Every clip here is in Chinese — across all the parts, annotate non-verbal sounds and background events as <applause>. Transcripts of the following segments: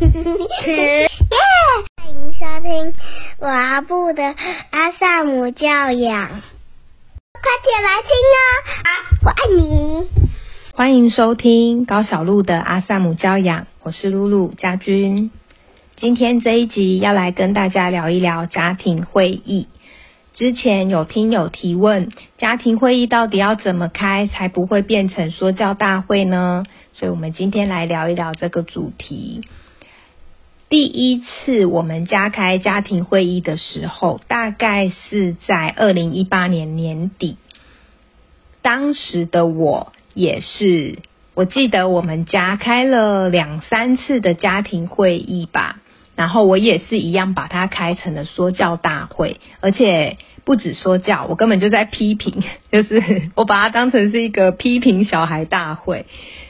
耶！欢迎收听阿布的阿萨姆教养，快点来听哦！啊，我爱你。欢迎收听高小鹿的阿萨姆教养，我是露露家君。今天这一集要来跟大家聊一聊家庭会议。之前有听友提问，家庭会议到底要怎么开才不会变成说教大会呢？所以我们今天来聊一聊这个主题。第一次我们家开家庭会议的时候，大概是在二零一八年年底。当时的我也是，我记得我们家开了两三次的家庭会议吧。然后我也是一样，把它开成了说教大会，而且不止说教，我根本就在批评，<laughs> 就是我把它当成是一个批评小孩大会。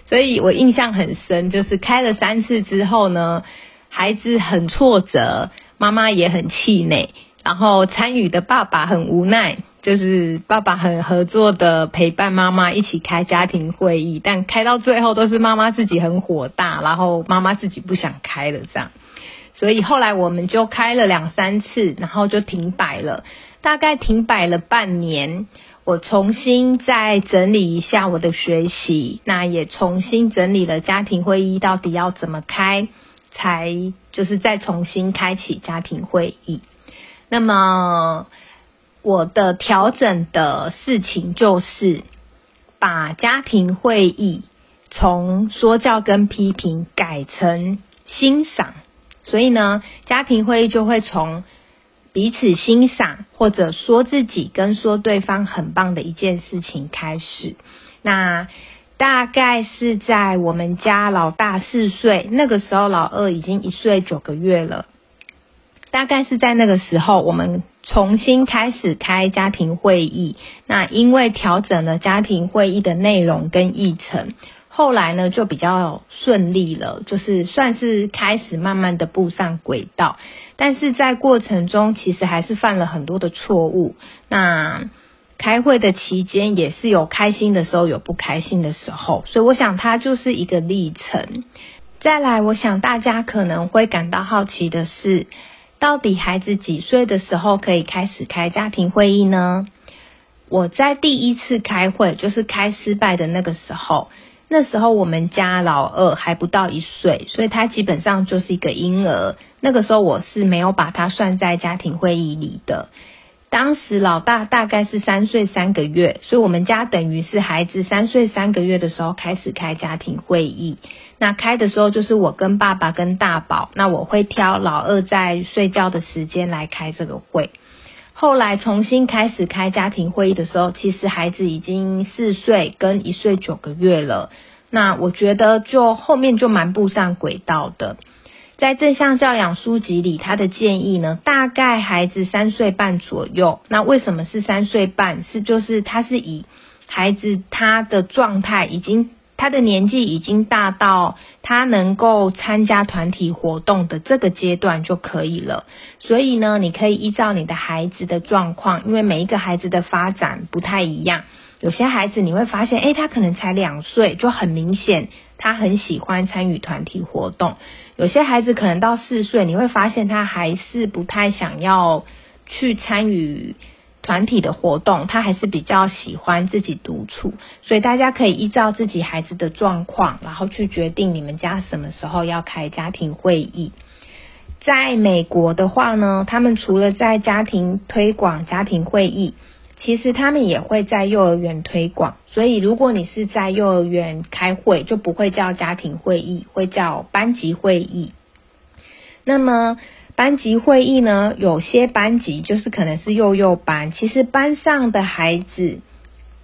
所以我印象很深，就是开了三次之后呢，孩子很挫折，妈妈也很气馁，然后参与的爸爸很无奈，就是爸爸很合作的陪伴妈妈一起开家庭会议，但开到最后都是妈妈自己很火大，然后妈妈自己不想开了这样。所以后来我们就开了两三次，然后就停摆了。大概停摆了半年，我重新再整理一下我的学习，那也重新整理了家庭会议到底要怎么开，才就是再重新开启家庭会议。那么我的调整的事情就是把家庭会议从说教跟批评改成欣赏。所以呢，家庭会议就会从彼此欣赏或者说自己跟说对方很棒的一件事情开始。那大概是在我们家老大四岁，那个时候老二已经一岁九个月了。大概是在那个时候，我们重新开始开家庭会议。那因为调整了家庭会议的内容跟议程。后来呢，就比较顺利了，就是算是开始慢慢的步上轨道，但是在过程中其实还是犯了很多的错误。那开会的期间也是有开心的时候，有不开心的时候，所以我想它就是一个历程。再来，我想大家可能会感到好奇的是，到底孩子几岁的时候可以开始开家庭会议呢？我在第一次开会，就是开失败的那个时候。那时候我们家老二还不到一岁，所以他基本上就是一个婴儿。那个时候我是没有把他算在家庭会议里的。当时老大大概是三岁三个月，所以我们家等于是孩子三岁三个月的时候开始开家庭会议。那开的时候就是我跟爸爸跟大宝，那我会挑老二在睡觉的时间来开这个会。后来重新开始开家庭会议的时候，其实孩子已经四岁跟一岁九个月了。那我觉得就后面就蛮步上轨道的。在正向教养书籍里，他的建议呢，大概孩子三岁半左右。那为什么是三岁半？是就是他是以孩子他的状态已经。他的年纪已经大到他能够参加团体活动的这个阶段就可以了。所以呢，你可以依照你的孩子的状况，因为每一个孩子的发展不太一样。有些孩子你会发现，诶，他可能才两岁，就很明显他很喜欢参与团体活动。有些孩子可能到四岁，你会发现他还是不太想要去参与。团体的活动，他还是比较喜欢自己独处，所以大家可以依照自己孩子的状况，然后去决定你们家什么时候要开家庭会议。在美国的话呢，他们除了在家庭推广家庭会议，其实他们也会在幼儿园推广。所以如果你是在幼儿园开会，就不会叫家庭会议，会叫班级会议。那么。班级会议呢，有些班级就是可能是幼幼班，其实班上的孩子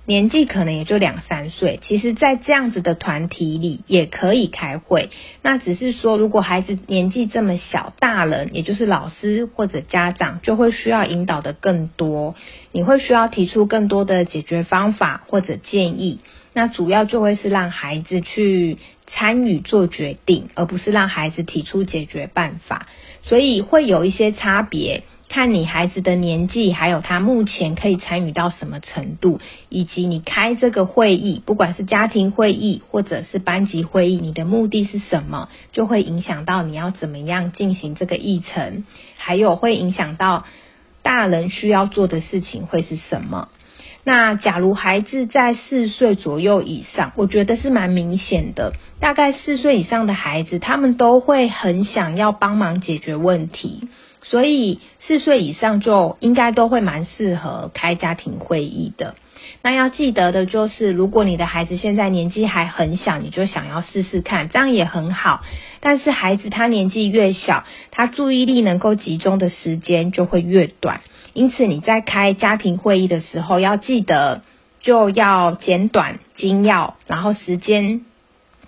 年纪可能也就两三岁，其实，在这样子的团体里也可以开会。那只是说，如果孩子年纪这么小，大人也就是老师或者家长就会需要引导的更多，你会需要提出更多的解决方法或者建议。那主要就会是让孩子去参与做决定，而不是让孩子提出解决办法，所以会有一些差别。看你孩子的年纪，还有他目前可以参与到什么程度，以及你开这个会议，不管是家庭会议或者是班级会议，你的目的是什么，就会影响到你要怎么样进行这个议程，还有会影响到大人需要做的事情会是什么。那假如孩子在四岁左右以上，我觉得是蛮明显的。大概四岁以上的孩子，他们都会很想要帮忙解决问题，所以四岁以上就应该都会蛮适合开家庭会议的。那要记得的就是，如果你的孩子现在年纪还很小，你就想要试试看，这样也很好。但是孩子他年纪越小，他注意力能够集中的时间就会越短。因此，你在开家庭会议的时候，要记得就要简短精要，然后时间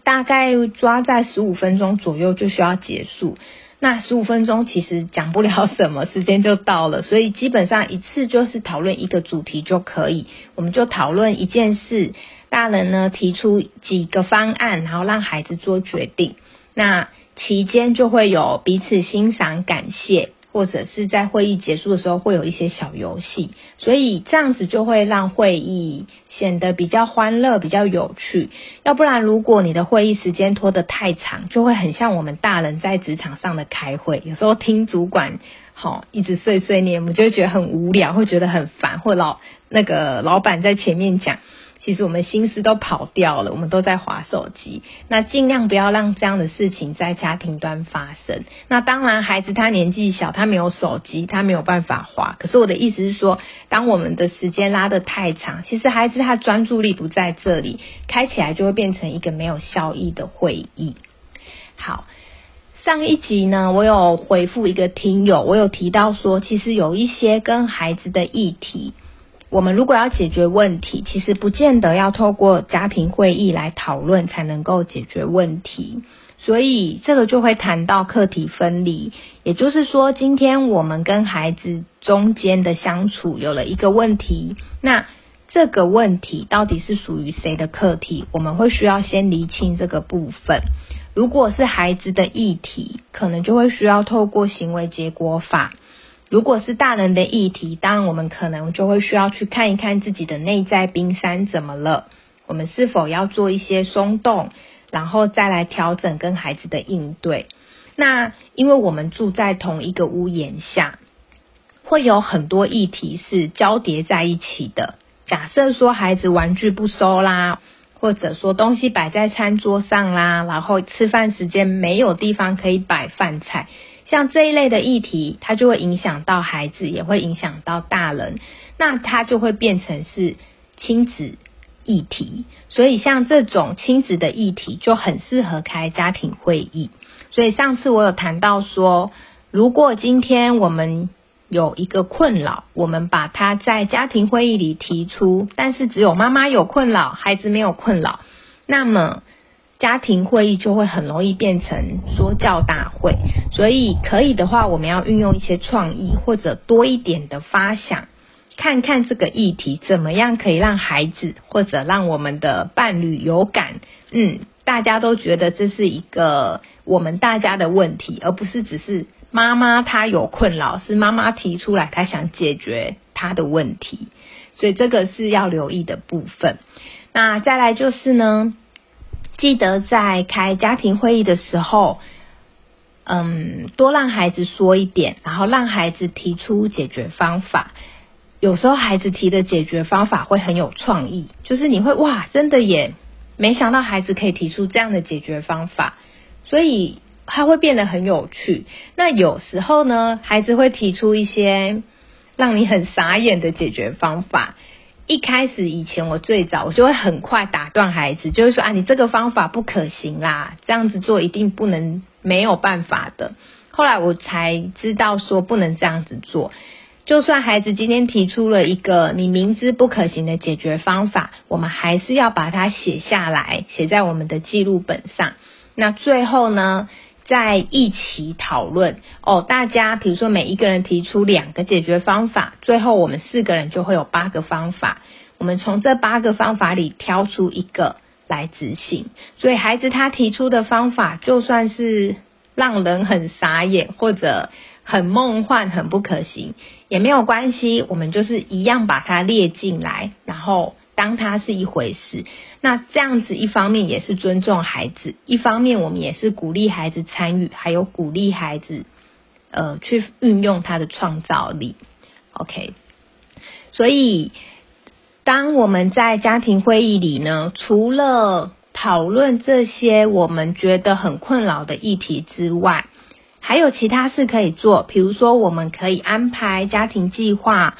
大概抓在十五分钟左右就需要结束。那十五分钟其实讲不了什么，时间就到了，所以基本上一次就是讨论一个主题就可以。我们就讨论一件事，大人呢提出几个方案，然后让孩子做决定。那期间就会有彼此欣赏、感谢。或者是在会议结束的时候会有一些小游戏，所以这样子就会让会议显得比较欢乐、比较有趣。要不然，如果你的会议时间拖得太长，就会很像我们大人在职场上的开会，有时候听主管好一直碎碎念，我们就会觉得很无聊，会觉得很烦，或老那个老板在前面讲。其实我们心思都跑掉了，我们都在划手机。那尽量不要让这样的事情在家庭端发生。那当然，孩子他年纪小，他没有手机，他没有办法划。可是我的意思是说，当我们的时间拉得太长，其实孩子他专注力不在这里，开起来就会变成一个没有效益的会议。好，上一集呢，我有回复一个听友，我有提到说，其实有一些跟孩子的议题。我们如果要解决问题，其实不见得要透过家庭会议来讨论才能够解决问题，所以这个就会谈到课题分离。也就是说，今天我们跟孩子中间的相处有了一个问题，那这个问题到底是属于谁的课题？我们会需要先厘清这个部分。如果是孩子的议题，可能就会需要透过行为结果法。如果是大人的议题，当然我们可能就会需要去看一看自己的内在冰山怎么了，我们是否要做一些松动，然后再来调整跟孩子的应对。那因为我们住在同一个屋檐下，会有很多议题是交叠在一起的。假设说孩子玩具不收啦，或者说东西摆在餐桌上啦，然后吃饭时间没有地方可以摆饭菜。像这一类的议题，它就会影响到孩子，也会影响到大人，那它就会变成是亲子议题。所以像这种亲子的议题，就很适合开家庭会议。所以上次我有谈到说，如果今天我们有一个困扰，我们把它在家庭会议里提出，但是只有妈妈有困扰，孩子没有困扰，那么。家庭会议就会很容易变成说教大会，所以可以的话，我们要运用一些创意或者多一点的发想，看看这个议题怎么样可以让孩子或者让我们的伴侣有感，嗯，大家都觉得这是一个我们大家的问题，而不是只是妈妈她有困扰，是妈妈提出来她想解决她的问题，所以这个是要留意的部分。那再来就是呢。记得在开家庭会议的时候，嗯，多让孩子说一点，然后让孩子提出解决方法。有时候孩子提的解决方法会很有创意，就是你会哇，真的也没想到孩子可以提出这样的解决方法，所以他会变得很有趣。那有时候呢，孩子会提出一些让你很傻眼的解决方法。一开始以前，我最早我就会很快打断孩子，就是说啊，你这个方法不可行啦，这样子做一定不能没有办法的。后来我才知道说不能这样子做，就算孩子今天提出了一个你明知不可行的解决方法，我们还是要把它写下来，写在我们的记录本上。那最后呢？在一起讨论哦，大家比如说每一个人提出两个解决方法，最后我们四个人就会有八个方法。我们从这八个方法里挑出一个来执行。所以孩子他提出的方法，就算是让人很傻眼或者很梦幻、很不可行，也没有关系，我们就是一样把它列进来，然后当他是一回事。那这样子一方面也是尊重孩子，一方面我们也是鼓励孩子参与，还有鼓励孩子呃去运用他的创造力。OK，所以当我们在家庭会议里呢，除了讨论这些我们觉得很困扰的议题之外，还有其他事可以做，比如说我们可以安排家庭计划，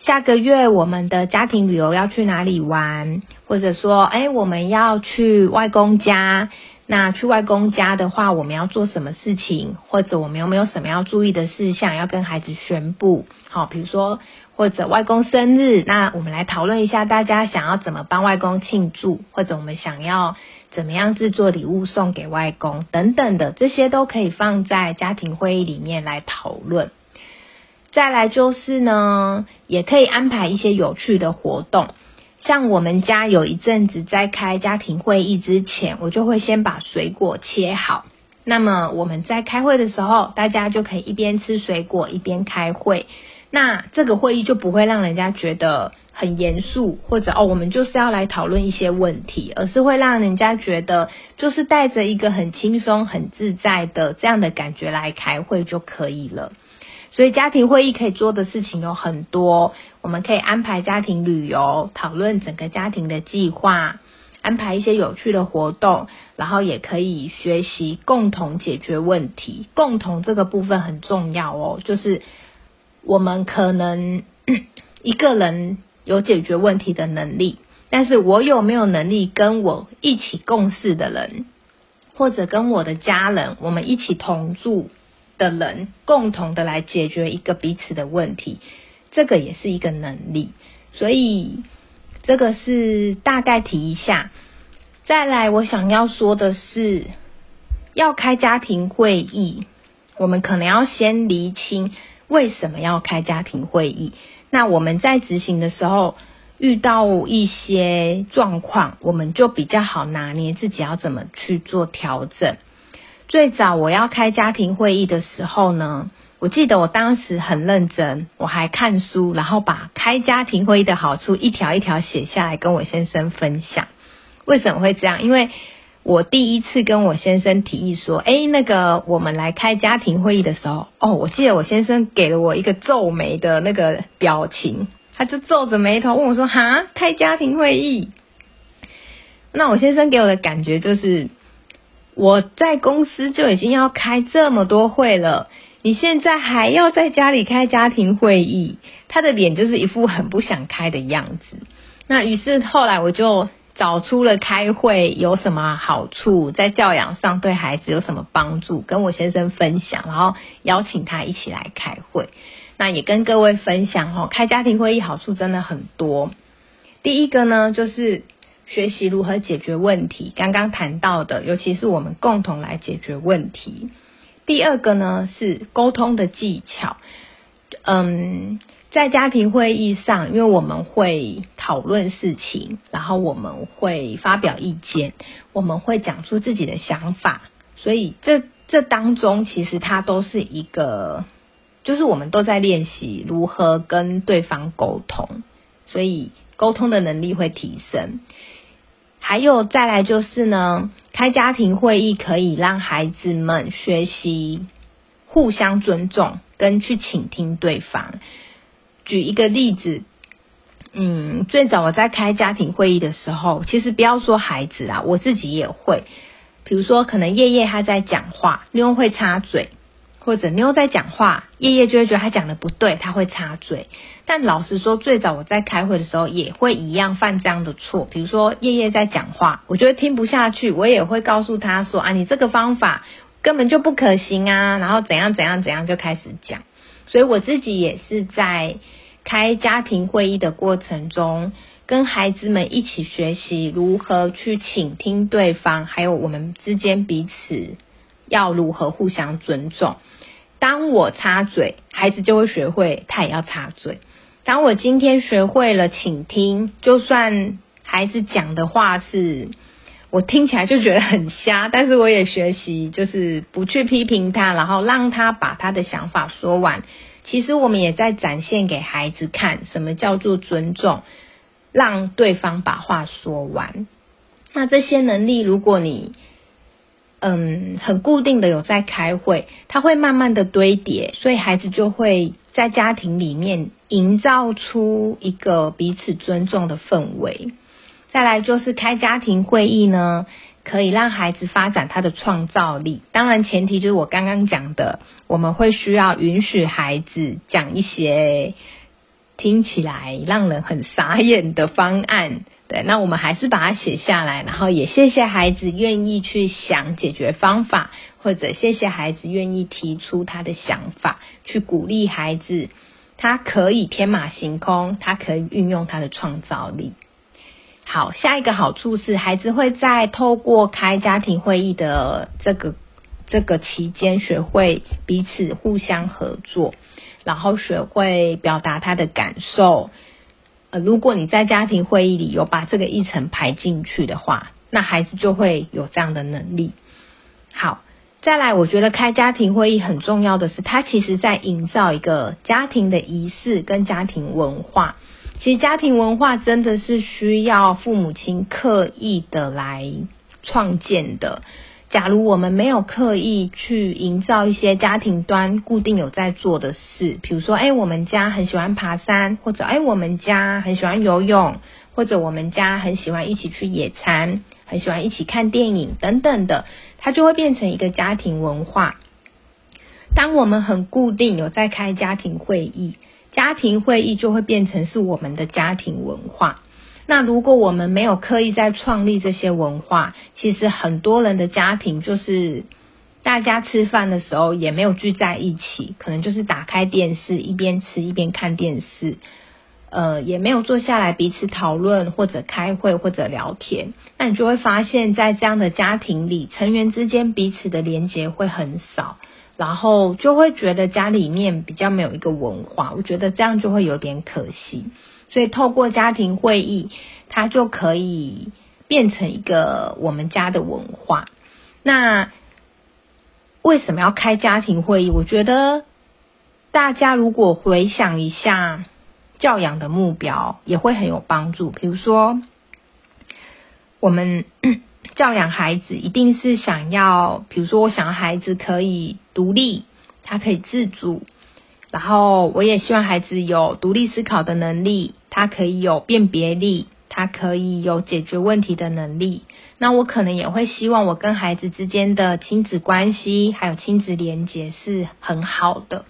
下个月我们的家庭旅游要去哪里玩，或者说，哎，我们要去外公家，那去外公家的话，我们要做什么事情，或者我们有没有什么要注意的事项要跟孩子宣布？好，比如说或者外公生日，那我们来讨论一下，大家想要怎么帮外公庆祝，或者我们想要。怎么样制作礼物送给外公等等的，这些都可以放在家庭会议里面来讨论。再来就是呢，也可以安排一些有趣的活动。像我们家有一阵子在开家庭会议之前，我就会先把水果切好。那么我们在开会的时候，大家就可以一边吃水果一边开会。那这个会议就不会让人家觉得。很严肃，或者哦，我们就是要来讨论一些问题，而是会让人家觉得就是带着一个很轻松、很自在的这样的感觉来开会就可以了。所以家庭会议可以做的事情有很多，我们可以安排家庭旅游，讨论整个家庭的计划，安排一些有趣的活动，然后也可以学习共同解决问题。共同这个部分很重要哦，就是我们可能 <clears throat> 一个人。有解决问题的能力，但是我有没有能力跟我一起共事的人，或者跟我的家人，我们一起同住的人，共同的来解决一个彼此的问题，这个也是一个能力。所以这个是大概提一下。再来，我想要说的是，要开家庭会议，我们可能要先厘清为什么要开家庭会议。那我们在执行的时候遇到一些状况，我们就比较好拿捏自己要怎么去做调整。最早我要开家庭会议的时候呢，我记得我当时很认真，我还看书，然后把开家庭会议的好处一条一条写下来跟我先生分享。为什么会这样？因为我第一次跟我先生提议说，哎，那个我们来开家庭会议的时候，哦，我记得我先生给了我一个皱眉的那个表情，他就皱着眉头问我说，哈，开家庭会议？那我先生给我的感觉就是，我在公司就已经要开这么多会了，你现在还要在家里开家庭会议？他的脸就是一副很不想开的样子。那于是后来我就。找出了开会有什么好处，在教养上对孩子有什么帮助，跟我先生分享，然后邀请他一起来开会。那也跟各位分享哦，开家庭会议好处真的很多。第一个呢，就是学习如何解决问题，刚刚谈到的，尤其是我们共同来解决问题。第二个呢，是沟通的技巧，嗯。在家庭会议上，因为我们会讨论事情，然后我们会发表意见，我们会讲出自己的想法，所以这这当中其实它都是一个，就是我们都在练习如何跟对方沟通，所以沟通的能力会提升。还有再来就是呢，开家庭会议可以让孩子们学习互相尊重跟去倾听对方。举一个例子，嗯，最早我在开家庭会议的时候，其实不要说孩子啊，我自己也会。比如说，可能夜夜他在讲话，妞会插嘴，或者妞在讲话，叶叶就会觉得他讲的不对，他会插嘴。但老实说，最早我在开会的时候，也会一样犯这样的错。比如说，叶叶在讲话，我觉得听不下去，我也会告诉他说：“啊，你这个方法根本就不可行啊！”然后怎样怎样怎样就开始讲。所以我自己也是在开家庭会议的过程中，跟孩子们一起学习如何去倾听对方，还有我们之间彼此要如何互相尊重。当我插嘴，孩子就会学会他也要插嘴。当我今天学会了倾听，就算孩子讲的话是我听起来就觉得很瞎，但是我也学习，就是不去批评他，然后让他把他的想法说完。其实我们也在展现给孩子看，什么叫做尊重，让对方把话说完。那这些能力，如果你嗯很固定的有在开会，他会慢慢的堆叠，所以孩子就会在家庭里面营造出一个彼此尊重的氛围。再来就是开家庭会议呢，可以让孩子发展他的创造力。当然前提就是我刚刚讲的，我们会需要允许孩子讲一些听起来让人很傻眼的方案。对，<laughs> 那我们还是把它写下来，然后也谢谢孩子愿意去想解决方法，或者谢谢孩子愿意提出他的想法，去鼓励孩子，他可以天马行空，他可以运用他的创造力。好，下一个好处是，孩子会在透过开家庭会议的这个这个期间，学会彼此互相合作，然后学会表达他的感受。呃，如果你在家庭会议里有把这个议程排进去的话，那孩子就会有这样的能力。好，再来，我觉得开家庭会议很重要的是，它其实在营造一个家庭的仪式跟家庭文化。其实家庭文化真的是需要父母亲刻意的来创建的。假如我们没有刻意去营造一些家庭端固定有在做的事，比如说，哎，我们家很喜欢爬山，或者哎，我们家很喜欢游泳，或者我们家很喜欢一起去野餐，很喜欢一起看电影等等的，它就会变成一个家庭文化。当我们很固定有在开家庭会议。家庭会议就会变成是我们的家庭文化。那如果我们没有刻意在创立这些文化，其实很多人的家庭就是大家吃饭的时候也没有聚在一起，可能就是打开电视一边吃一边看电视，呃，也没有坐下来彼此讨论或者开会或者聊天。那你就会发现，在这样的家庭里，成员之间彼此的连接会很少。然后就会觉得家里面比较没有一个文化，我觉得这样就会有点可惜。所以透过家庭会议，它就可以变成一个我们家的文化。那为什么要开家庭会议？我觉得大家如果回想一下教养的目标，也会很有帮助。比如说，我们。<clears throat> 教养孩子一定是想要，比如说，我想要孩子可以独立，他可以自主，然后我也希望孩子有独立思考的能力，他可以有辨别力，他可以有解决问题的能力。那我可能也会希望我跟孩子之间的亲子关系还有亲子连结是很好的，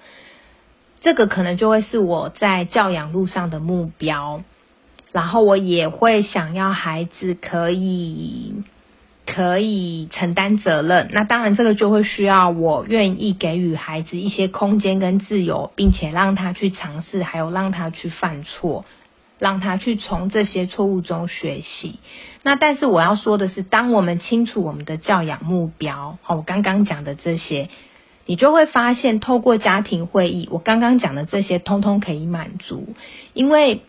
这个可能就会是我在教养路上的目标。然后我也会想要孩子可以。可以承担责任，那当然这个就会需要我愿意给予孩子一些空间跟自由，并且让他去尝试，还有让他去犯错，让他去从这些错误中学习。那但是我要说的是，当我们清楚我们的教养目标，好，我刚刚讲的这些，你就会发现，透过家庭会议，我刚刚讲的这些，通通可以满足，因为。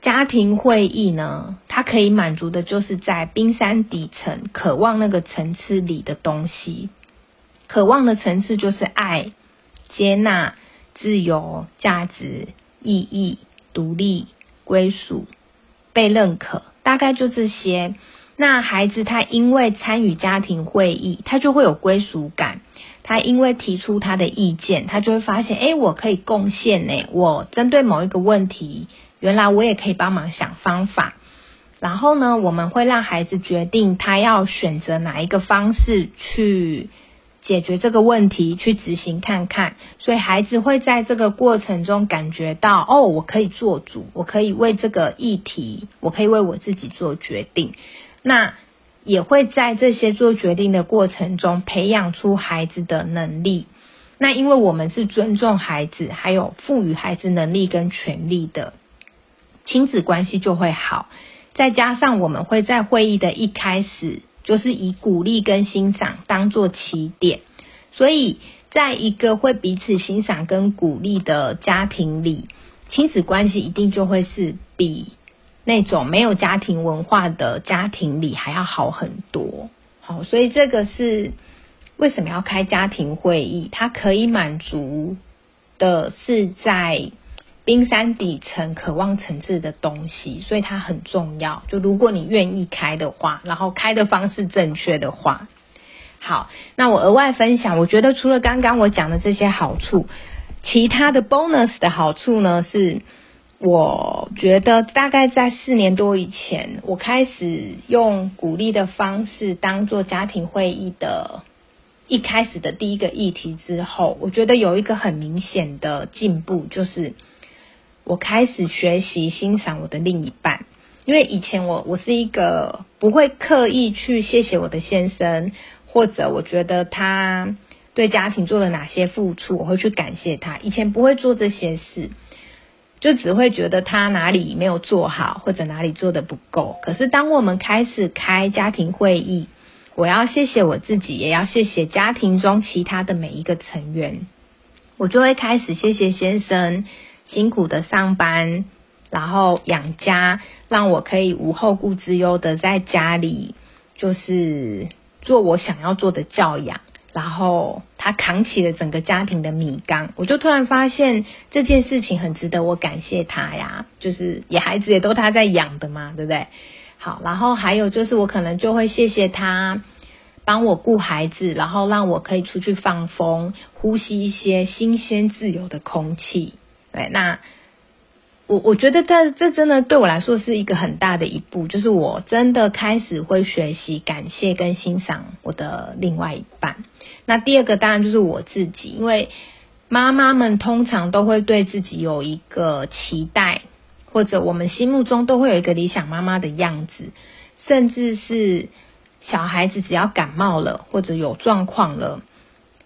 家庭会议呢，它可以满足的就是在冰山底层渴望那个层次里的东西。渴望的层次就是爱、接纳、自由、价值、意义、独立、归属、被认可，大概就这些。那孩子他因为参与家庭会议，他就会有归属感。他因为提出他的意见，他就会发现，哎，我可以贡献呢。我针对某一个问题。原来我也可以帮忙想方法，然后呢，我们会让孩子决定他要选择哪一个方式去解决这个问题，去执行看看。所以孩子会在这个过程中感觉到，哦，我可以做主，我可以为这个议题，我可以为我自己做决定。那也会在这些做决定的过程中培养出孩子的能力。那因为我们是尊重孩子，还有赋予孩子能力跟权利的。亲子关系就会好，再加上我们会在会议的一开始，就是以鼓励跟欣赏当做起点，所以在一个会彼此欣赏跟鼓励的家庭里，亲子关系一定就会是比那种没有家庭文化的家庭里还要好很多。好，所以这个是为什么要开家庭会议？它可以满足的是在冰山底层渴望层次的东西，所以它很重要。就如果你愿意开的话，然后开的方式正确的话，好，那我额外分享，我觉得除了刚刚我讲的这些好处，其他的 bonus 的好处呢是。我觉得大概在四年多以前，我开始用鼓励的方式当做家庭会议的一开始的第一个议题之后，我觉得有一个很明显的进步，就是我开始学习欣赏我的另一半。因为以前我我是一个不会刻意去谢谢我的先生，或者我觉得他对家庭做了哪些付出，我会去感谢他。以前不会做这些事。就只会觉得他哪里没有做好，或者哪里做的不够。可是当我们开始开家庭会议，我要谢谢我自己，也要谢谢家庭中其他的每一个成员。我就会开始谢谢先生辛苦的上班，然后养家，让我可以无后顾之忧的在家里，就是做我想要做的教养。然后他扛起了整个家庭的米缸，我就突然发现这件事情很值得我感谢他呀，就是也孩子也都他在养的嘛，对不对？好，然后还有就是我可能就会谢谢他帮我顾孩子，然后让我可以出去放风，呼吸一些新鲜自由的空气。那。我我觉得这这真的对我来说是一个很大的一步，就是我真的开始会学习感谢跟欣赏我的另外一半。那第二个当然就是我自己，因为妈妈们通常都会对自己有一个期待，或者我们心目中都会有一个理想妈妈的样子，甚至是小孩子只要感冒了或者有状况了，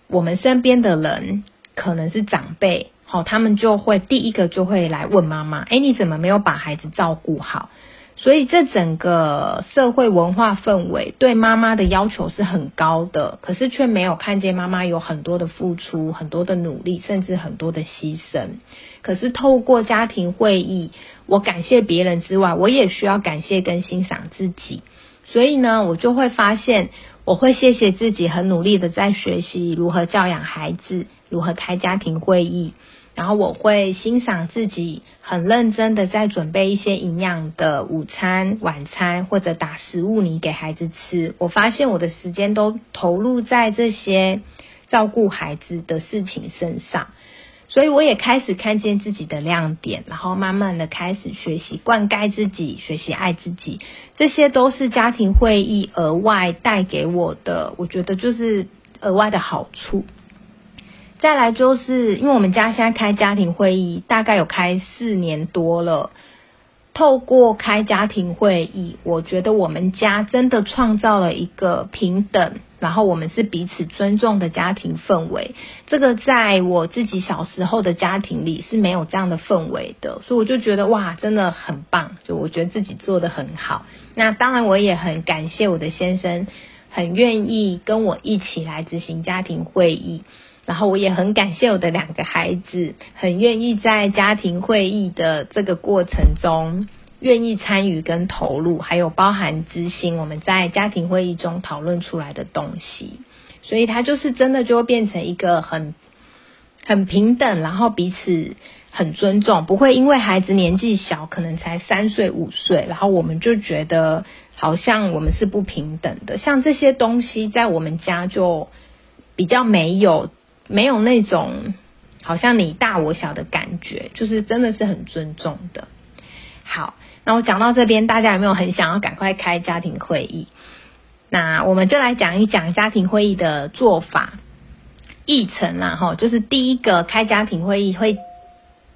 我们身边的人可能是长辈。好，他们就会第一个就会来问妈妈：“哎，你怎么没有把孩子照顾好？”所以这整个社会文化氛围对妈妈的要求是很高的，可是却没有看见妈妈有很多的付出、很多的努力，甚至很多的牺牲。可是透过家庭会议，我感谢别人之外，我也需要感谢跟欣赏自己。所以呢，我就会发现，我会谢谢自己，很努力的在学习如何教养孩子，如何开家庭会议。然后我会欣赏自己很认真的在准备一些营养的午餐、晚餐，或者打食物泥给孩子吃。我发现我的时间都投入在这些照顾孩子的事情身上，所以我也开始看见自己的亮点，然后慢慢的开始学习灌溉自己，学习爱自己。这些都是家庭会议额外带给我的，我觉得就是额外的好处。再来就是，因为我们家现在开家庭会议，大概有开四年多了。透过开家庭会议，我觉得我们家真的创造了一个平等，然后我们是彼此尊重的家庭氛围。这个在我自己小时候的家庭里是没有这样的氛围的，所以我就觉得哇，真的很棒，就我觉得自己做的很好。那当然，我也很感谢我的先生，很愿意跟我一起来执行家庭会议。然后我也很感谢我的两个孩子，很愿意在家庭会议的这个过程中，愿意参与跟投入，还有包含执行我们在家庭会议中讨论出来的东西。所以他就是真的就会变成一个很很平等，然后彼此很尊重，不会因为孩子年纪小，可能才三岁五岁，然后我们就觉得好像我们是不平等的。像这些东西在我们家就比较没有。没有那种好像你大我小的感觉，就是真的是很尊重的。好，那我讲到这边，大家有没有很想要赶快开家庭会议？那我们就来讲一讲家庭会议的做法、议程啦。哈，就是第一个开家庭会议会，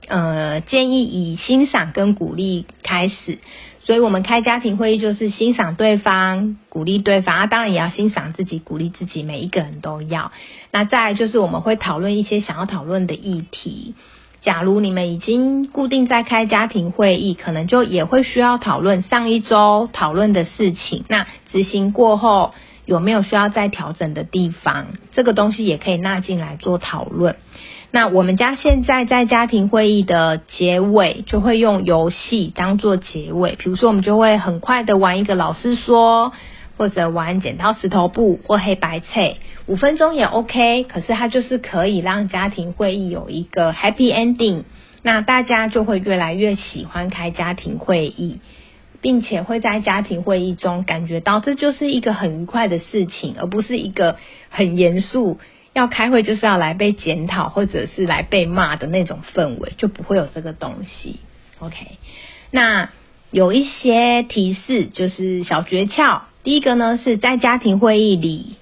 呃，建议以欣赏跟鼓励开始。所以，我们开家庭会议就是欣赏对方，鼓励对方啊，当然也要欣赏自己，鼓励自己，每一个人都要。那再就是我们会讨论一些想要讨论的议题。假如你们已经固定在开家庭会议，可能就也会需要讨论上一周讨论的事情。那执行过后有没有需要再调整的地方，这个东西也可以纳进来做讨论。那我们家现在在家庭会议的结尾，就会用游戏当做结尾，比如说我们就会很快的玩一个老师说，或者玩剪刀石头布或黑白菜，五分钟也 OK。可是它就是可以让家庭会议有一个 happy ending。那大家就会越来越喜欢开家庭会议，并且会在家庭会议中感觉到这就是一个很愉快的事情，而不是一个很严肃要开会就是要来被检讨或者是来被骂的那种氛围，就不会有这个东西。OK，那有一些提示就是小诀窍，第一个呢是在家庭会议里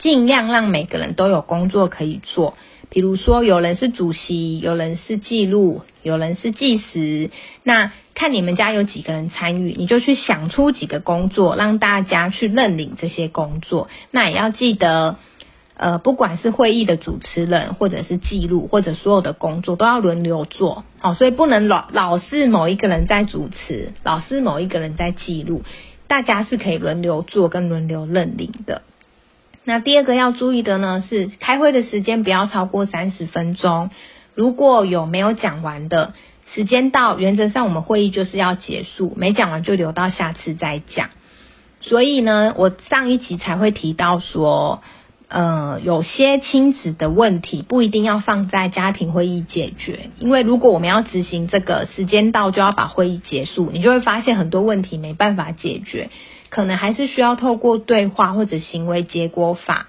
尽量让每个人都有工作可以做。比如说，有人是主席，有人是记录，有人是计时。那看你们家有几个人参与，你就去想出几个工作，让大家去认领这些工作。那也要记得，呃，不管是会议的主持人，或者是记录，或者所有的工作，都要轮流做。好，所以不能老老是某一个人在主持，老是某一个人在记录。大家是可以轮流做跟轮流认领的。那第二个要注意的呢，是开会的时间不要超过三十分钟。如果有没有讲完的时间到，原则上我们会议就是要结束，没讲完就留到下次再讲。所以呢，我上一集才会提到说，呃，有些亲子的问题不一定要放在家庭会议解决，因为如果我们要执行这个时间到就要把会议结束，你就会发现很多问题没办法解决。可能还是需要透过对话或者行为结果法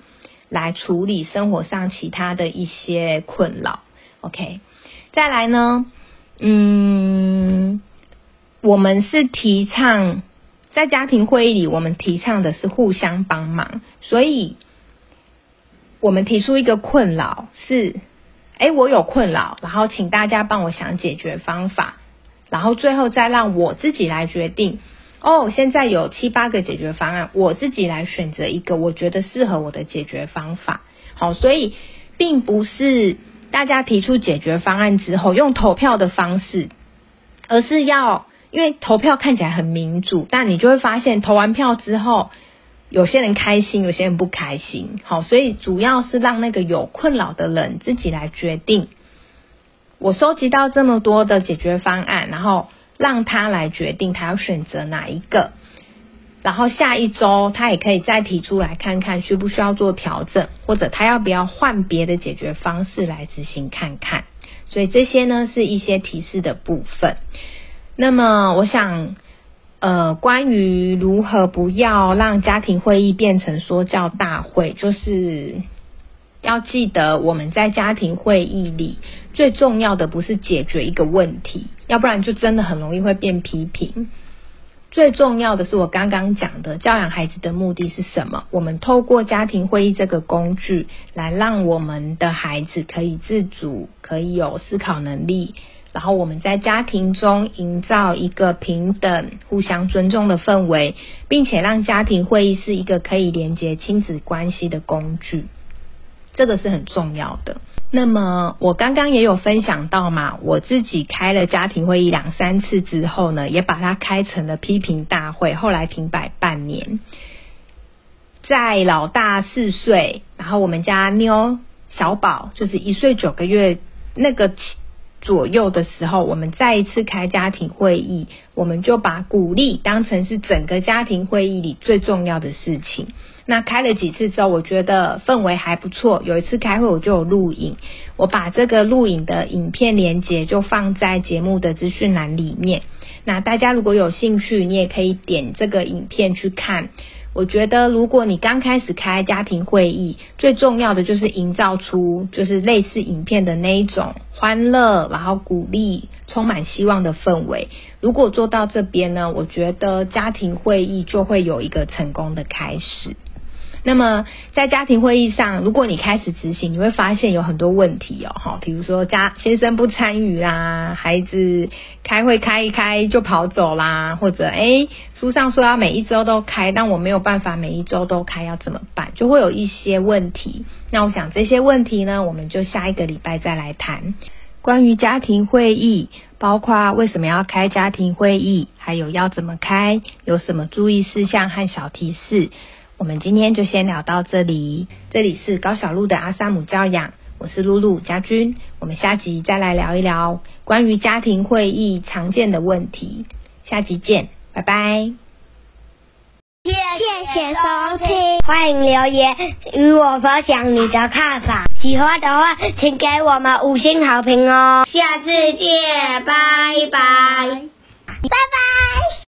来处理生活上其他的一些困扰。OK，再来呢，嗯，我们是提倡在家庭会议里，我们提倡的是互相帮忙，所以我们提出一个困扰是：哎，我有困扰，然后请大家帮我想解决方法，然后最后再让我自己来决定。哦，现在有七八个解决方案，我自己来选择一个我觉得适合我的解决方法。好，所以并不是大家提出解决方案之后用投票的方式，而是要因为投票看起来很民主，但你就会发现投完票之后，有些人开心，有些人不开心。好，所以主要是让那个有困扰的人自己来决定。我收集到这么多的解决方案，然后。让他来决定他要选择哪一个，然后下一周他也可以再提出来看看需不需要做调整，或者他要不要换别的解决方式来执行看看。所以这些呢是一些提示的部分。那么我想，呃，关于如何不要让家庭会议变成说教大会，就是。要记得，我们在家庭会议里最重要的不是解决一个问题，要不然就真的很容易会变批评。最重要的是我刚刚讲的，教养孩子的目的是什么？我们透过家庭会议这个工具，来让我们的孩子可以自主，可以有思考能力，然后我们在家庭中营造一个平等、互相尊重的氛围，并且让家庭会议是一个可以连接亲子关系的工具。这个是很重要的。那么我刚刚也有分享到嘛，我自己开了家庭会议两三次之后呢，也把它开成了批评大会，后来停摆半年。在老大四岁，然后我们家妞小宝就是一岁九个月那个左右的时候，我们再一次开家庭会议，我们就把鼓励当成是整个家庭会议里最重要的事情。那开了几次之后，我觉得氛围还不错。有一次开会，我就有录影，我把这个录影的影片连接就放在节目的资讯栏里面。那大家如果有兴趣，你也可以点这个影片去看。我觉得，如果你刚开始开家庭会议，最重要的就是营造出就是类似影片的那一种欢乐，然后鼓励、充满希望的氛围。如果做到这边呢，我觉得家庭会议就会有一个成功的开始。那么在家庭会议上，如果你开始执行，你会发现有很多问题哦，哈，比如说家先生不参与啦，孩子开会开一开就跑走啦，或者哎书上说要每一周都开，但我没有办法每一周都开，要怎么办？就会有一些问题。那我想这些问题呢，我们就下一个礼拜再来谈关于家庭会议，包括为什么要开家庭会议，还有要怎么开，有什么注意事项和小提示。我们今天就先聊到这里。这里是高小路的阿萨姆教养，我是露露家君。我们下集再来聊一聊关于家庭会议常见的问题。下集见，拜拜。谢谢收听，欢迎留言与我分享你的看法。喜欢的话，请给我们五星好评哦。下次见，拜拜，拜拜。